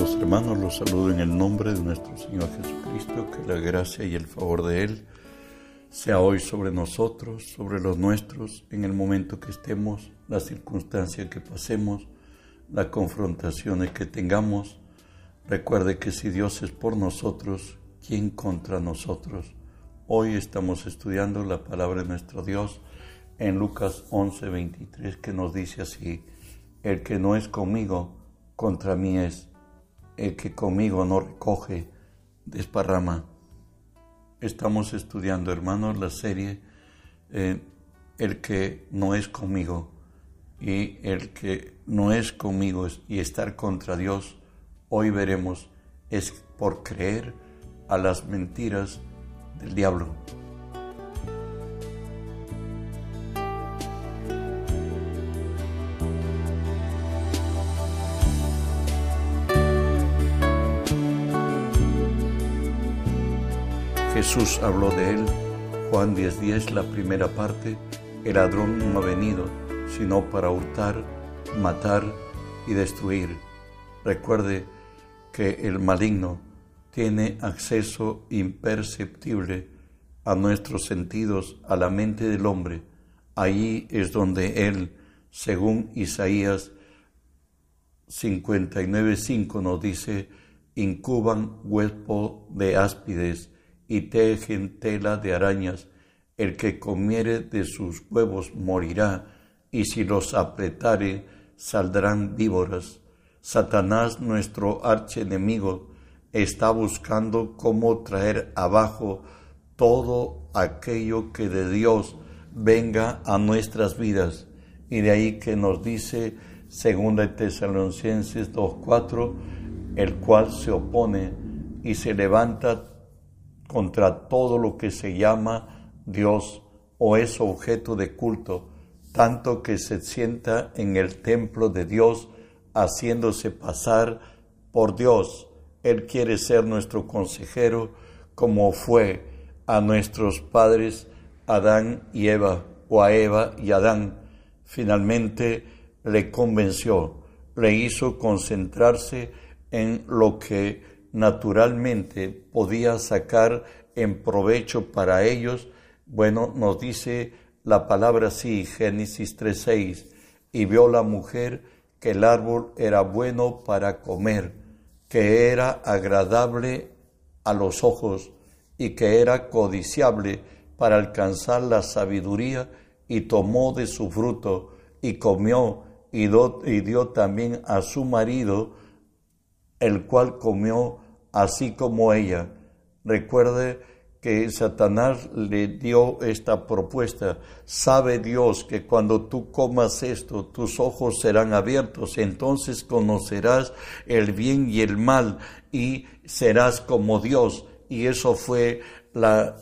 Amados hermanos, los saludo en el nombre de nuestro Señor Jesucristo, que la gracia y el favor de Él sea hoy sobre nosotros, sobre los nuestros, en el momento que estemos, la circunstancia que pasemos, las confrontaciones que tengamos. Recuerde que si Dios es por nosotros, ¿quién contra nosotros? Hoy estamos estudiando la palabra de nuestro Dios en Lucas 11, 23, que nos dice así, el que no es conmigo, contra mí es el que conmigo no recoge, desparrama. Estamos estudiando, hermanos, la serie eh, El que no es conmigo y el que no es conmigo y estar contra Dios, hoy veremos, es por creer a las mentiras del diablo. Jesús habló de él, Juan 10:10, la primera parte, el ladrón no ha venido sino para hurtar, matar y destruir. Recuerde que el maligno tiene acceso imperceptible a nuestros sentidos, a la mente del hombre. Allí es donde él, según Isaías 59.5 nos dice, incuban hueso de áspides y tejen tela de arañas. El que comiere de sus huevos morirá, y si los apretare saldrán víboras. Satanás, nuestro archienemigo, está buscando cómo traer abajo todo aquello que de Dios venga a nuestras vidas. Y de ahí que nos dice, segunda Tesalonicenses 2.4, el cual se opone y se levanta contra todo lo que se llama Dios o es objeto de culto, tanto que se sienta en el templo de Dios haciéndose pasar por Dios. Él quiere ser nuestro consejero como fue a nuestros padres Adán y Eva o a Eva y Adán. Finalmente le convenció, le hizo concentrarse en lo que naturalmente podía sacar en provecho para ellos, bueno, nos dice la palabra así, Génesis 3.6, y vio la mujer que el árbol era bueno para comer, que era agradable a los ojos y que era codiciable para alcanzar la sabiduría, y tomó de su fruto y comió y y dio también a su marido, el cual comió así como ella. Recuerde que Satanás le dio esta propuesta. Sabe Dios que cuando tú comas esto, tus ojos serán abiertos, entonces conocerás el bien y el mal y serás como Dios. Y eso fue la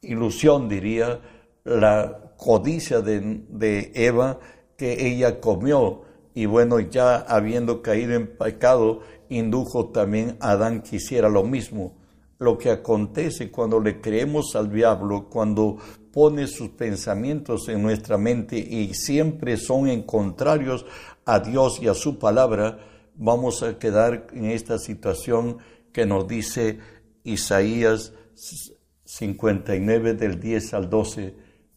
ilusión, diría, la codicia de, de Eva que ella comió. Y bueno, ya habiendo caído en pecado, indujo también a Adán que hiciera lo mismo. Lo que acontece cuando le creemos al diablo, cuando pone sus pensamientos en nuestra mente y siempre son en contrarios a Dios y a su palabra, vamos a quedar en esta situación que nos dice Isaías 59 del 10 al 12,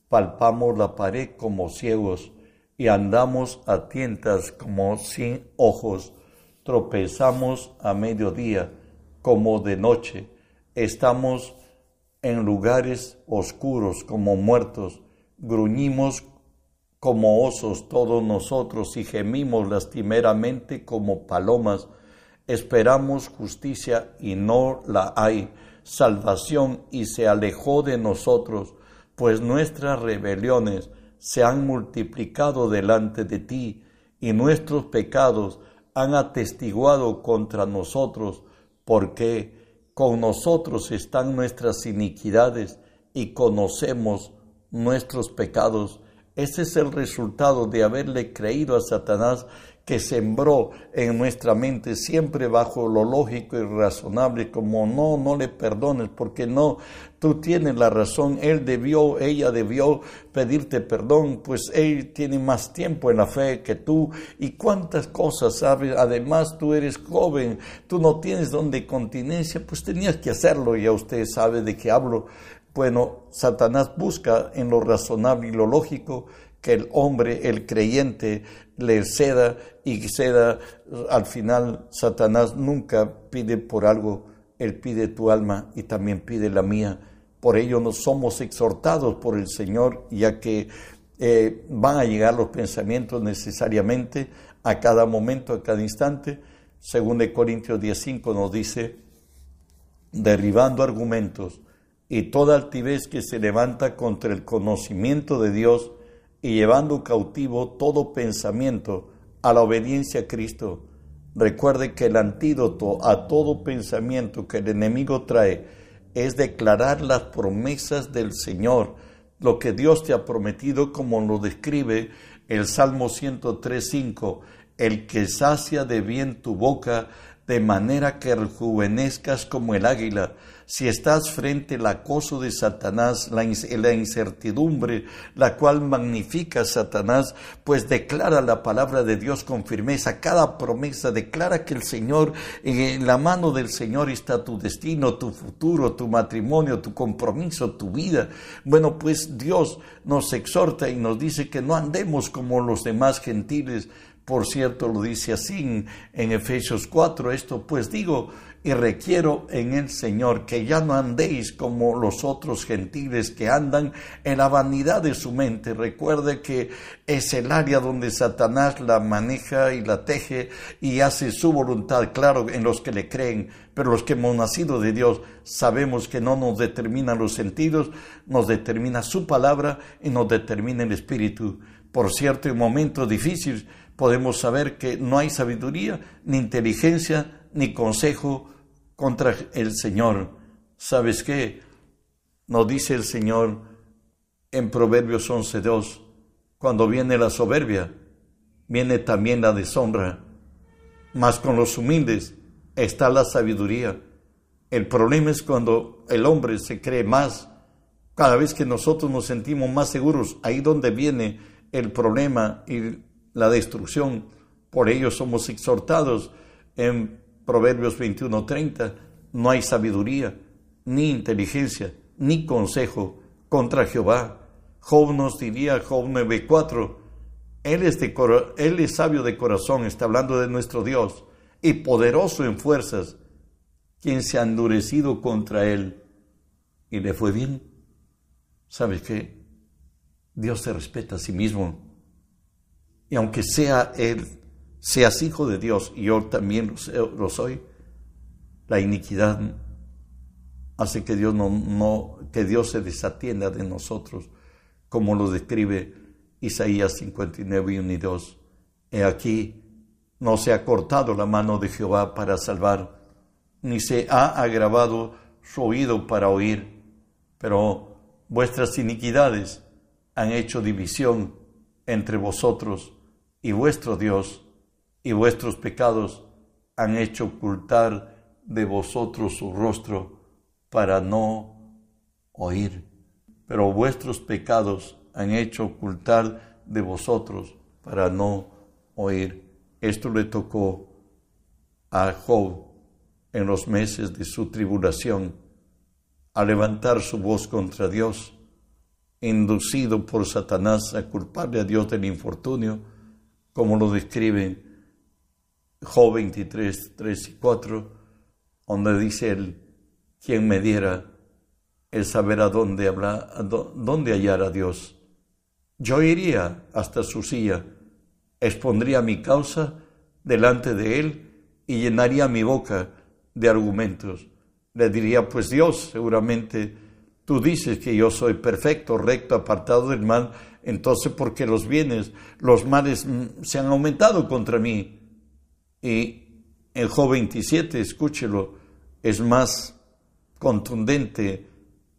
palpamos la pared como ciegos y andamos a tientas como sin ojos tropezamos a mediodía como de noche, estamos en lugares oscuros como muertos, gruñimos como osos todos nosotros y gemimos lastimeramente como palomas, esperamos justicia y no la hay, salvación y se alejó de nosotros, pues nuestras rebeliones se han multiplicado delante de ti y nuestros pecados han atestiguado contra nosotros, porque con nosotros están nuestras iniquidades y conocemos nuestros pecados. Ese es el resultado de haberle creído a Satanás que sembró en nuestra mente siempre bajo lo lógico y razonable, como no, no le perdones, porque no, tú tienes la razón, él debió, ella debió pedirte perdón, pues él tiene más tiempo en la fe que tú, y cuántas cosas sabes, además tú eres joven, tú no tienes donde continencia, pues tenías que hacerlo, ya usted sabe de qué hablo. Bueno, Satanás busca en lo razonable y lo lógico que el hombre, el creyente, le ceda y ceda. Al final, Satanás nunca pide por algo, él pide tu alma y también pide la mía. Por ello nos somos exhortados por el Señor, ya que eh, van a llegar los pensamientos necesariamente a cada momento, a cada instante. Según de Corintios 10.5 nos dice, derribando argumentos y toda altivez que se levanta contra el conocimiento de Dios, y llevando cautivo todo pensamiento a la obediencia a Cristo. Recuerde que el antídoto a todo pensamiento que el enemigo trae es declarar las promesas del Señor, lo que Dios te ha prometido como lo describe el Salmo 103.5, el que sacia de bien tu boca, de manera que rejuvenezcas como el águila si estás frente al acoso de Satanás, la, incertidumbre, la cual magnifica Satanás, pues declara la palabra de Dios con firmeza, cada promesa, declara que el Señor, en la mano del Señor está tu destino, tu futuro, tu matrimonio, tu compromiso, tu vida. Bueno, pues Dios nos exhorta y nos dice que no andemos como los demás gentiles, por cierto, lo dice así en, Efesios 4, esto pues digo, y requiero en el Señor que ya no andéis como los otros gentiles que andan en la vanidad de su mente. Recuerde que es el área donde Satanás la maneja y la teje y hace su voluntad, claro, en los que le creen, pero los que hemos nacido de Dios sabemos que no nos determinan los sentidos, nos determina su palabra y nos determina el espíritu. Por cierto, en momentos difíciles podemos saber que no hay sabiduría, ni inteligencia, ni consejo contra el Señor. ¿Sabes qué? Nos dice el Señor en Proverbios 11.2, cuando viene la soberbia, viene también la deshonra, mas con los humildes está la sabiduría. El problema es cuando el hombre se cree más, cada vez que nosotros nos sentimos más seguros, ahí donde viene el problema y la destrucción. Por ello somos exhortados en Proverbios 21:30, no hay sabiduría, ni inteligencia, ni consejo contra Jehová. Job nos diría, Job 9:4, él es, él es sabio de corazón, está hablando de nuestro Dios, y poderoso en fuerzas, quien se ha endurecido contra él y le fue bien. ¿Sabes qué? Dios se respeta a sí mismo. Y aunque sea él seas hijo de Dios, y yo también lo soy, la iniquidad hace que Dios, no, que Dios se desatienda de nosotros, como lo describe Isaías 59 y 1 y 2. He aquí, no se ha cortado la mano de Jehová para salvar, ni se ha agravado su oído para oír, pero vuestras iniquidades han hecho división entre vosotros y vuestro Dios y vuestros pecados han hecho ocultar de vosotros su rostro para no oír. Pero vuestros pecados han hecho ocultar de vosotros para no oír. Esto le tocó a Job en los meses de su tribulación, a levantar su voz contra Dios, inducido por Satanás a culparle a Dios del infortunio, como lo describe Job 23, 3 y 4, donde dice él, quien me diera el saber a dónde, hablar, a dónde hallar a Dios. Yo iría hasta su silla, expondría mi causa delante de él y llenaría mi boca de argumentos. Le diría, pues Dios, seguramente tú dices que yo soy perfecto, recto, apartado del mal, entonces porque los bienes, los males mm, se han aumentado contra mí. Y el Job 27, escúchelo, es más contundente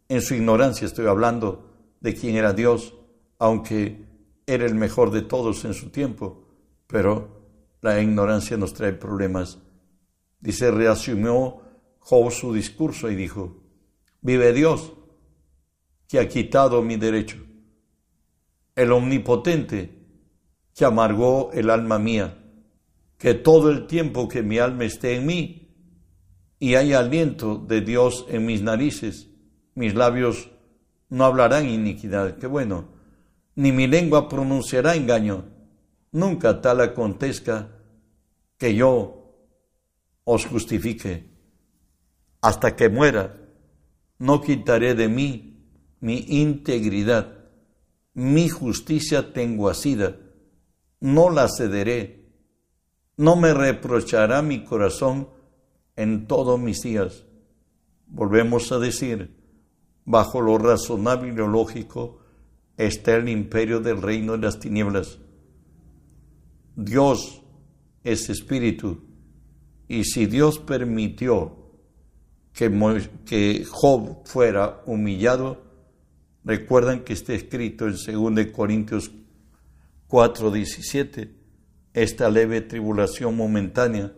en su ignorancia, estoy hablando de quién era Dios, aunque era el mejor de todos en su tiempo, pero la ignorancia nos trae problemas. Dice, reasumió Job su discurso y dijo, vive Dios, que ha quitado mi derecho, el omnipotente, que amargó el alma mía, que todo el tiempo que mi alma esté en mí y hay aliento de Dios en mis narices, mis labios no hablarán iniquidad, qué bueno, ni mi lengua pronunciará engaño, nunca tal acontezca que yo os justifique. Hasta que muera, no quitaré de mí mi integridad, mi justicia tengo asida, no la cederé, no me reprochará mi corazón en todos mis días. Volvemos a decir, bajo lo razonable y lo lógico está el imperio del reino de las tinieblas. Dios es espíritu. Y si Dios permitió que, que Job fuera humillado, recuerdan que está escrito en 2 Corintios 4:17, esta leve tribulación momentánea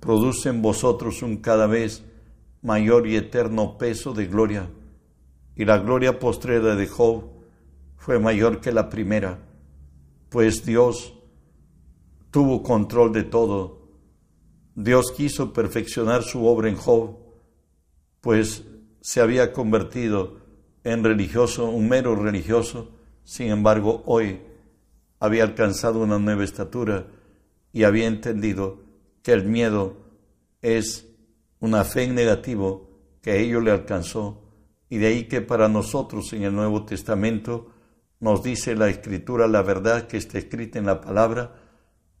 produce en vosotros un cada vez mayor y eterno peso de gloria, y la gloria postrera de Job fue mayor que la primera, pues Dios tuvo control de todo. Dios quiso perfeccionar su obra en Job, pues se había convertido en religioso, un mero religioso, sin embargo hoy había alcanzado una nueva estatura y había entendido que el miedo es una fe en negativo que a ello le alcanzó y de ahí que para nosotros en el Nuevo Testamento nos dice la Escritura la verdad que está escrita en la palabra,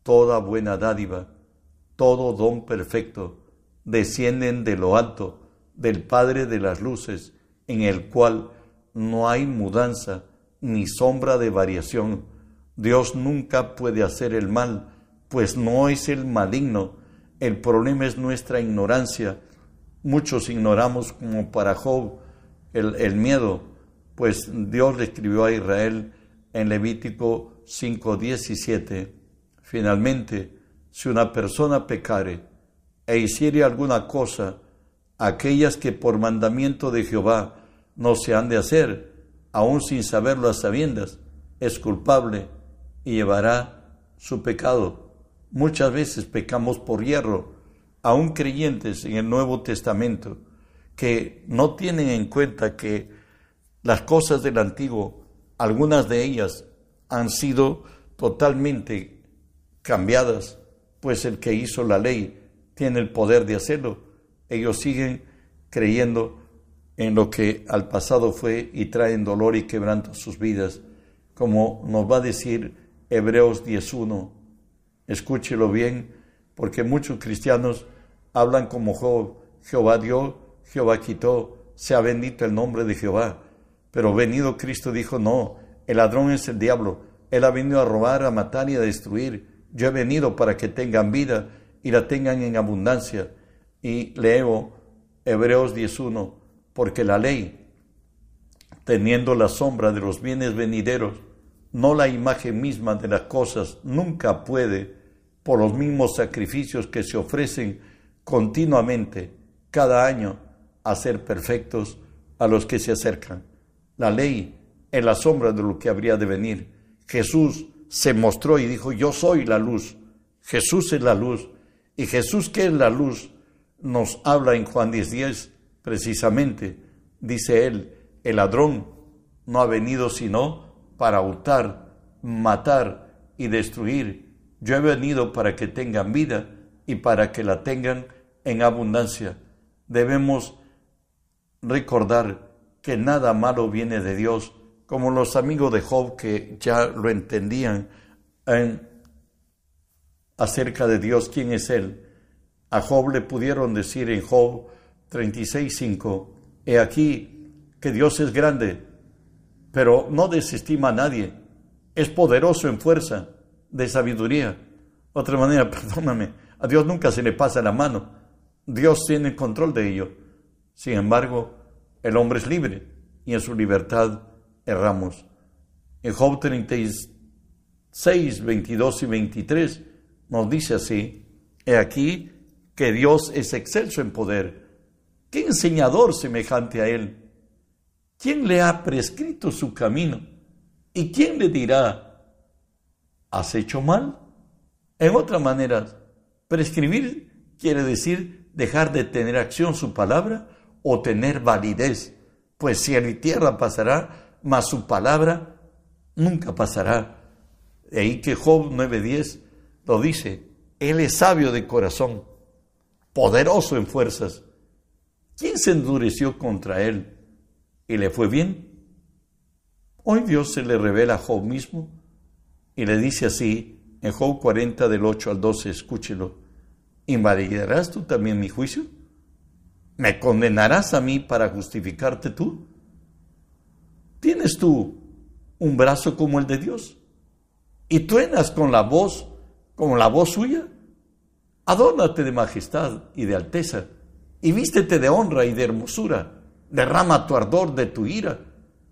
toda buena dádiva, todo don perfecto, descienden de lo alto, del Padre de las luces, en el cual no hay mudanza ni sombra de variación. Dios nunca puede hacer el mal, pues no es el maligno. El problema es nuestra ignorancia. Muchos ignoramos como para Job el, el miedo, pues Dios le escribió a Israel en Levítico 5:17 Finalmente, si una persona pecare e hiciere alguna cosa, aquellas que por mandamiento de Jehová no se han de hacer, aun sin saberlo a sabiendas, es culpable y llevará su pecado. Muchas veces pecamos por hierro, aun creyentes en el Nuevo Testamento, que no tienen en cuenta que las cosas del antiguo, algunas de ellas han sido totalmente cambiadas, pues el que hizo la ley tiene el poder de hacerlo. Ellos siguen creyendo en lo que al pasado fue y traen dolor y quebranto a sus vidas, como nos va a decir Hebreos 10.1. Escúchelo bien, porque muchos cristianos hablan como Job, Jehová dio, Jehová quitó, sea bendito el nombre de Jehová. Pero venido Cristo dijo, no, el ladrón es el diablo, él ha venido a robar, a matar y a destruir. Yo he venido para que tengan vida y la tengan en abundancia. Y leo Hebreos 10.1, porque la ley, teniendo la sombra de los bienes venideros, no la imagen misma de las cosas, nunca puede, por los mismos sacrificios que se ofrecen continuamente cada año, hacer perfectos a los que se acercan. La ley es la sombra de lo que habría de venir. Jesús se mostró y dijo, yo soy la luz, Jesús es la luz. Y Jesús que es la luz nos habla en Juan 10:10 precisamente, dice él, el ladrón no ha venido sino para hurtar, matar y destruir. Yo he venido para que tengan vida y para que la tengan en abundancia. Debemos recordar que nada malo viene de Dios, como los amigos de Job que ya lo entendían en, acerca de Dios, quién es Él. A Job le pudieron decir en Job 36.5, he aquí que Dios es grande, pero no desestima a nadie, es poderoso en fuerza, de sabiduría. Otra manera, perdóname, a Dios nunca se le pasa la mano, Dios tiene control de ello. Sin embargo, el hombre es libre y en su libertad erramos. En Job 36, 22 y 23 nos dice así, he aquí que Dios es excelso en poder. ¿Qué enseñador semejante a Él? ¿Quién le ha prescrito su camino? ¿Y quién le dirá, has hecho mal? En otras maneras, prescribir quiere decir dejar de tener acción su palabra o tener validez, pues cielo y tierra pasará, mas su palabra nunca pasará. De ahí que Job 9:10 lo dice, Él es sabio de corazón, poderoso en fuerzas. ¿Quién se endureció contra Él y le fue bien? Hoy Dios se le revela a Job mismo y le dice así en Job 40 del 8 al 12, escúchelo, ¿invalidarás tú también mi juicio? ¿Me condenarás a mí para justificarte tú? ¿Tienes tú un brazo como el de Dios? ¿Y truenas con la voz como la voz suya? Adórnate de majestad y de alteza, y vístete de honra y de hermosura. Derrama tu ardor de tu ira.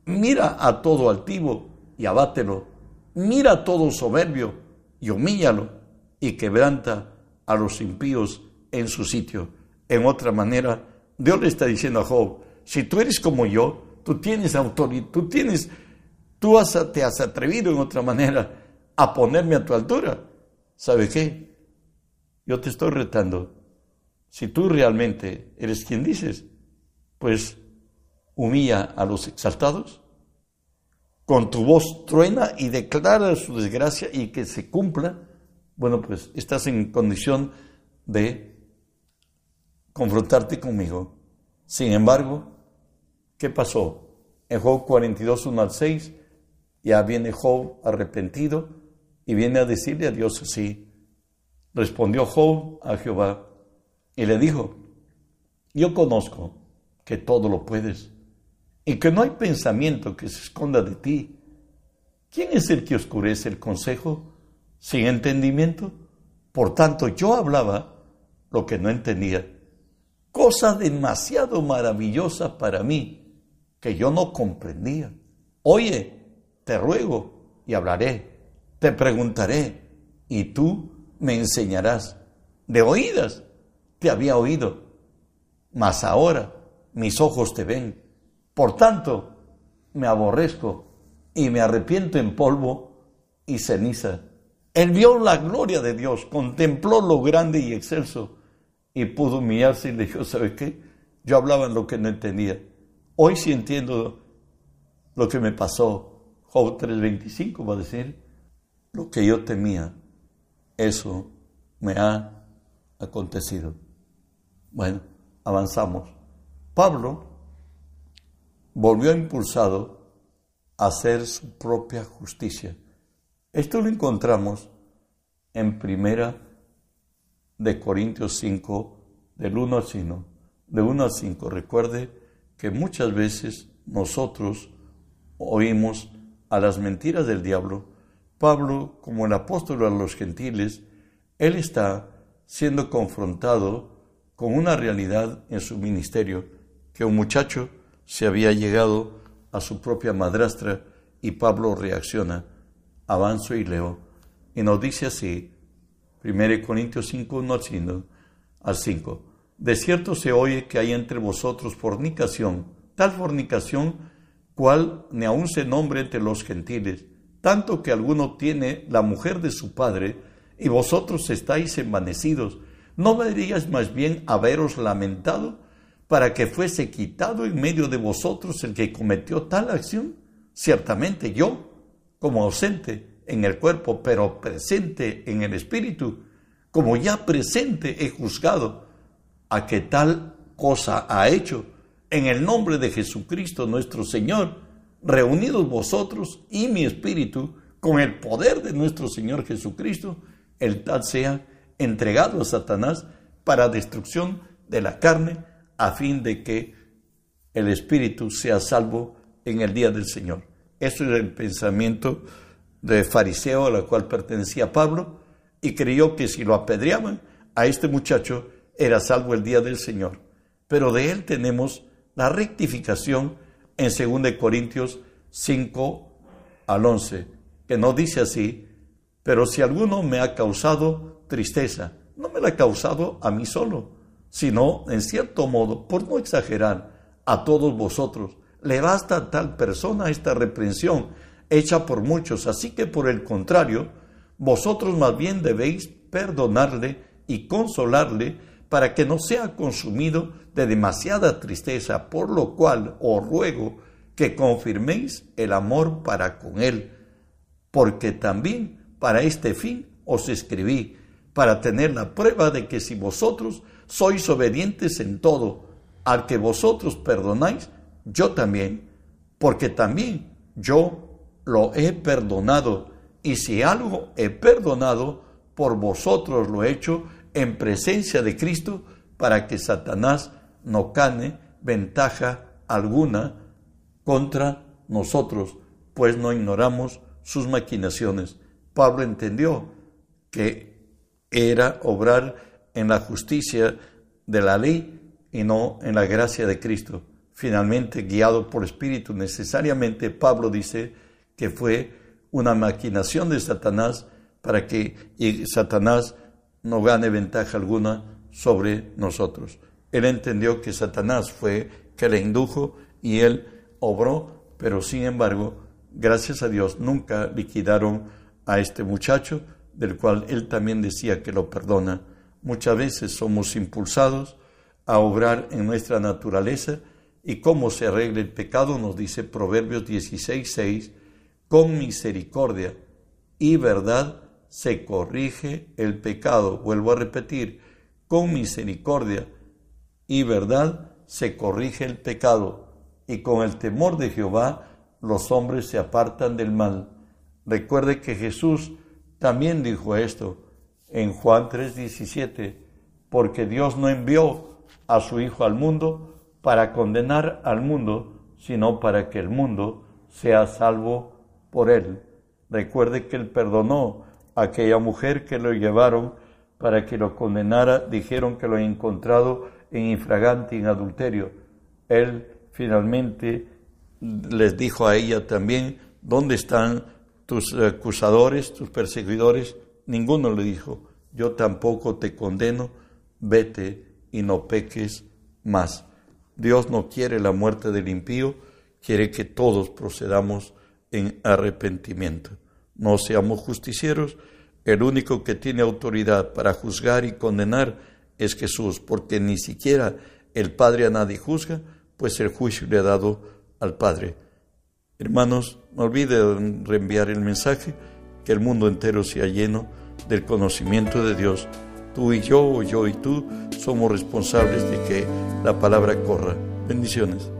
Mira a todo altivo y abátelo. Mira a todo soberbio y humíllalo, y quebranta a los impíos en su sitio. En otra manera, Dios le está diciendo a Job, si tú eres como yo, tú tienes autoridad, tú tienes, tú te has atrevido en otra manera a ponerme a tu altura. ¿Sabe qué? Yo te estoy retando. Si tú realmente eres quien dices, pues humilla a los exaltados, con tu voz truena y declara su desgracia y que se cumpla, bueno, pues estás en condición de confrontarte conmigo. Sin embargo, ¿qué pasó? En Job 42, 1 al 6, ya viene Job arrepentido y viene a decirle a Dios así. Respondió Job a Jehová y le dijo, yo conozco que todo lo puedes y que no hay pensamiento que se esconda de ti. ¿Quién es el que oscurece el consejo sin entendimiento? Por tanto, yo hablaba lo que no entendía cosa demasiado maravillosa para mí que yo no comprendía. Oye, te ruego y hablaré, te preguntaré y tú me enseñarás. De oídas te había oído, mas ahora mis ojos te ven. Por tanto, me aborrezco y me arrepiento en polvo y ceniza. Él vio la gloria de Dios, contempló lo grande y excelso y pudo humillarse y le dijo, ¿sabe qué? Yo hablaba en lo que no entendía. Hoy sí entiendo lo que me pasó. Job 3:25 va a decir, lo que yo temía, eso me ha acontecido. Bueno, avanzamos. Pablo volvió impulsado a hacer su propia justicia. Esto lo encontramos en primera de Corintios 5, del 1 al 5, de 1 al 5. Recuerde que muchas veces nosotros oímos a las mentiras del diablo. Pablo, como el apóstol a los gentiles, él está siendo confrontado con una realidad en su ministerio, que un muchacho se había llegado a su propia madrastra y Pablo reacciona. Avanzo y leo. Y nos dice así, 1 Corintios 5, 1 al 5. De cierto se oye que hay entre vosotros fornicación, tal fornicación cual ni aun se nombre entre los gentiles, tanto que alguno tiene la mujer de su padre, y vosotros estáis envanecidos. ¿No deberíais más bien haberos lamentado para que fuese quitado en medio de vosotros el que cometió tal acción? Ciertamente yo, como ausente, en el cuerpo, pero presente en el espíritu, como ya presente he juzgado a que tal cosa ha hecho en el nombre de Jesucristo nuestro Señor, reunidos vosotros y mi espíritu con el poder de nuestro Señor Jesucristo, el tal sea entregado a Satanás para destrucción de la carne, a fin de que el espíritu sea salvo en el día del Señor. Eso es el pensamiento de fariseo a la cual pertenecía Pablo y creyó que si lo apedreaban a este muchacho era salvo el día del Señor. Pero de él tenemos la rectificación en 2 Corintios 5 al 11, que no dice así, pero si alguno me ha causado tristeza. No me la ha causado a mí solo, sino, en cierto modo, por no exagerar, a todos vosotros. Le basta a tal persona esta reprensión hecha por muchos, así que por el contrario, vosotros más bien debéis perdonarle y consolarle para que no sea consumido de demasiada tristeza, por lo cual os ruego que confirméis el amor para con él, porque también para este fin os escribí, para tener la prueba de que si vosotros sois obedientes en todo, al que vosotros perdonáis, yo también, porque también yo lo he perdonado, y si algo he perdonado, por vosotros lo he hecho en presencia de Cristo, para que Satanás no gane ventaja alguna contra nosotros, pues no ignoramos sus maquinaciones. Pablo entendió que era obrar en la justicia de la ley y no en la gracia de Cristo. Finalmente, guiado por Espíritu, necesariamente Pablo dice que fue una maquinación de Satanás para que Satanás no gane ventaja alguna sobre nosotros. Él entendió que Satanás fue que le indujo y él obró, pero sin embargo, gracias a Dios, nunca liquidaron a este muchacho, del cual él también decía que lo perdona. Muchas veces somos impulsados a obrar en nuestra naturaleza y cómo se arregla el pecado, nos dice Proverbios 16, 6, con misericordia y verdad se corrige el pecado. Vuelvo a repetir, con misericordia y verdad se corrige el pecado, y con el temor de Jehová los hombres se apartan del mal. Recuerde que Jesús también dijo esto en Juan 3:17, porque Dios no envió a su Hijo al mundo para condenar al mundo, sino para que el mundo sea salvo por él. Recuerde que él perdonó a aquella mujer que lo llevaron para que lo condenara, dijeron que lo ha encontrado en infragante, en adulterio. Él finalmente les dijo a ella también, ¿dónde están tus acusadores, tus perseguidores? Ninguno le dijo, yo tampoco te condeno, vete y no peques más. Dios no quiere la muerte del impío, quiere que todos procedamos en arrepentimiento. No seamos justicieros, el único que tiene autoridad para juzgar y condenar es Jesús, porque ni siquiera el Padre a nadie juzga, pues el juicio le ha dado al Padre. Hermanos, no olviden reenviar el mensaje, que el mundo entero sea lleno del conocimiento de Dios. Tú y yo, o yo y tú, somos responsables de que la palabra corra. Bendiciones.